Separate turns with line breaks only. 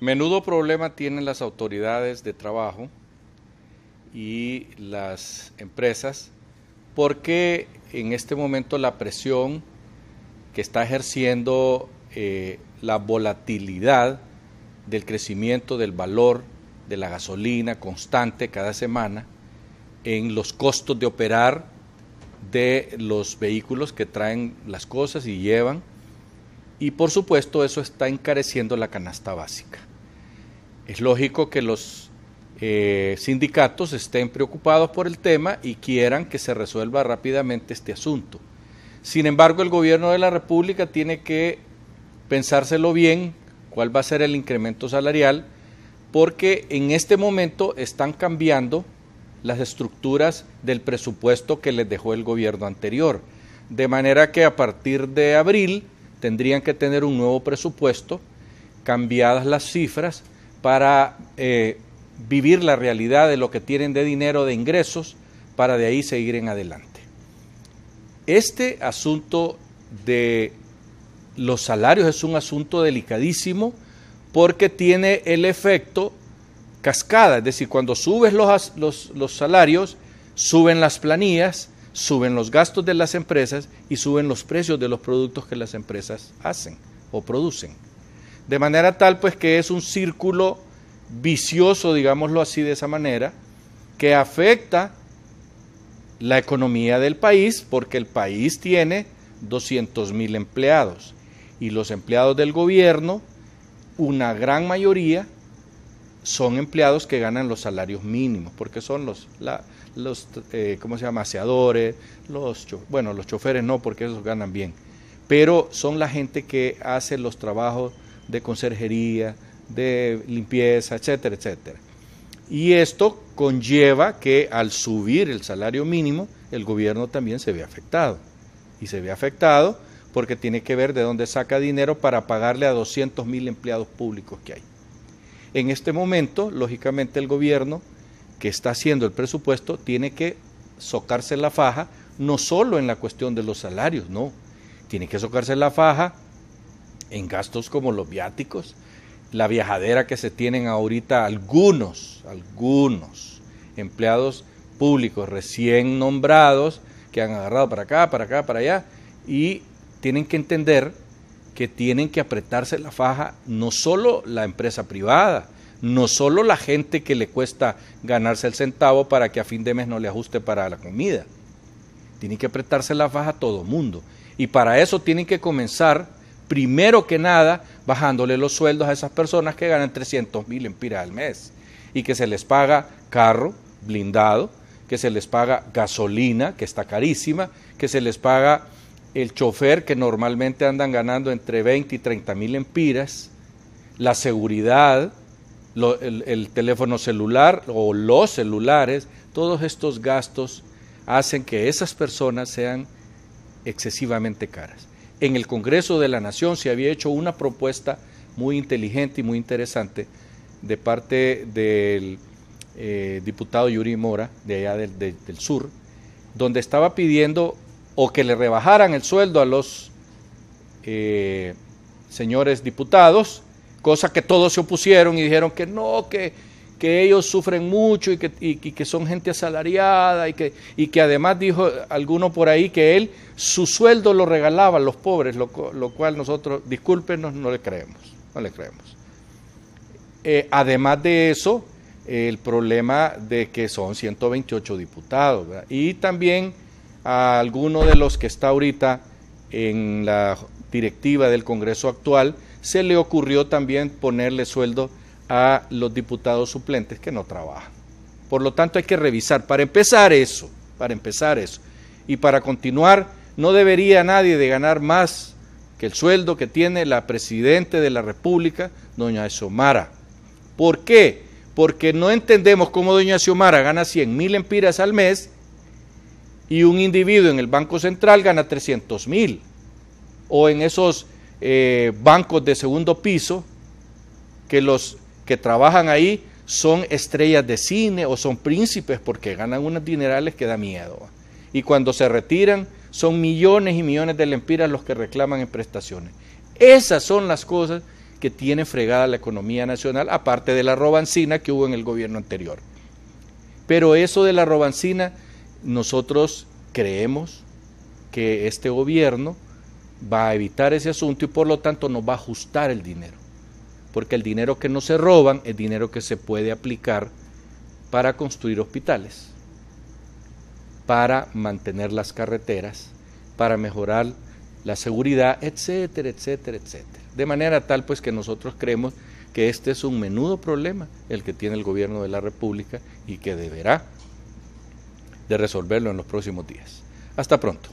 Menudo problema tienen las autoridades de trabajo y las empresas porque en este momento la presión que está ejerciendo eh, la volatilidad del crecimiento del valor de la gasolina constante cada semana en los costos de operar de los vehículos que traen las cosas y llevan y por supuesto eso está encareciendo la canasta básica. Es lógico que los eh, sindicatos estén preocupados por el tema y quieran que se resuelva rápidamente este asunto. Sin embargo, el gobierno de la República tiene que pensárselo bien cuál va a ser el incremento salarial, porque en este momento están cambiando las estructuras del presupuesto que les dejó el gobierno anterior. De manera que a partir de abril tendrían que tener un nuevo presupuesto, cambiadas las cifras, para eh, vivir la realidad de lo que tienen de dinero, de ingresos, para de ahí seguir en adelante. Este asunto de los salarios es un asunto delicadísimo porque tiene el efecto cascada, es decir, cuando subes los, los, salarios, suben las planillas, suben los gastos de las empresas y suben los precios de los productos que las empresas hacen o producen. De manera tal pues que es un círculo vicioso, digámoslo así de esa manera, que afecta la economía del país porque el país tiene 200 mil empleados y los empleados del gobierno, una gran mayoría, son empleados que ganan los salarios mínimos, porque son los, los eh, ¿cómo se llama?, aseadores, los, bueno, los choferes no, porque esos ganan bien, pero son la gente que hace los trabajos de conserjería, de limpieza, etcétera, etcétera. Y esto conlleva que al subir el salario mínimo, el gobierno también se ve afectado. Y se ve afectado porque tiene que ver de dónde saca dinero para pagarle a 200 mil empleados públicos que hay. En este momento, lógicamente, el gobierno que está haciendo el presupuesto tiene que socarse la faja, no solo en la cuestión de los salarios, no, tiene que socarse la faja en gastos como los viáticos, la viajadera que se tienen ahorita algunos, algunos empleados públicos recién nombrados que han agarrado para acá, para acá, para allá, y tienen que entender que tienen que apretarse la faja no solo la empresa privada, no solo la gente que le cuesta ganarse el centavo para que a fin de mes no le ajuste para la comida. Tienen que apretarse la faja todo mundo. Y para eso tienen que comenzar primero que nada bajándole los sueldos a esas personas que ganan 300 mil empiras al mes y que se les paga carro blindado, que se les paga gasolina, que está carísima, que se les paga el chofer, que normalmente andan ganando entre 20 y 30 mil empiras, la seguridad, el, el teléfono celular o los celulares, todos estos gastos hacen que esas personas sean excesivamente caras. En el Congreso de la Nación se había hecho una propuesta muy inteligente y muy interesante de parte del eh, diputado Yuri Mora, de allá del, sur, donde estaba pidiendo o que le rebajaran el sueldo a los eh, señores diputados, cosa que todos se opusieron y dijeron que no, que que ellos sufren mucho y que, que son gente asalariada y que, y que además dijo alguno por ahí que él su sueldo lo regalaba a los pobres, lo, cual nosotros, discúlpenos, no le creemos, no le creemos. Eh, además de eso, el problema de que son 128 diputados y también a alguno de los que está ahorita en la directiva del Congreso actual, se le ocurrió también ponerle sueldo a los diputados suplentes que no trabajan. Por lo tanto, hay que revisar, para empezar eso, para empezar eso. Y para continuar, no debería nadie de ganar más que el sueldo que tiene la Presidenta de la República, doña Xiomara. ¿Por qué? Porque no entendemos cómo doña Xiomara gana 100 mil empiras al mes y un individuo en el Banco Central gana 300 mil. O en esos eh, bancos de segundo piso que los que trabajan ahí son estrellas de cine o son príncipes porque ganan unos dinerales que da miedo. Y cuando se retiran son millones y millones de lempiras los que reclaman en prestaciones. Esas son las cosas que tiene fregada la economía nacional, aparte de la robancina que hubo en el gobierno anterior. Pero eso de la robancina, nosotros creemos que este gobierno va a evitar ese asunto y por lo tanto nos va a ajustar el dinero. Porque el dinero que no se roban es dinero que se puede aplicar para construir hospitales, para mantener las carreteras, para mejorar la seguridad, etcétera, etcétera, etcétera. De manera tal pues que nosotros creemos que este es un menudo problema el que tiene el gobierno de la República y que deberá de resolverlo en los próximos días. Hasta pronto.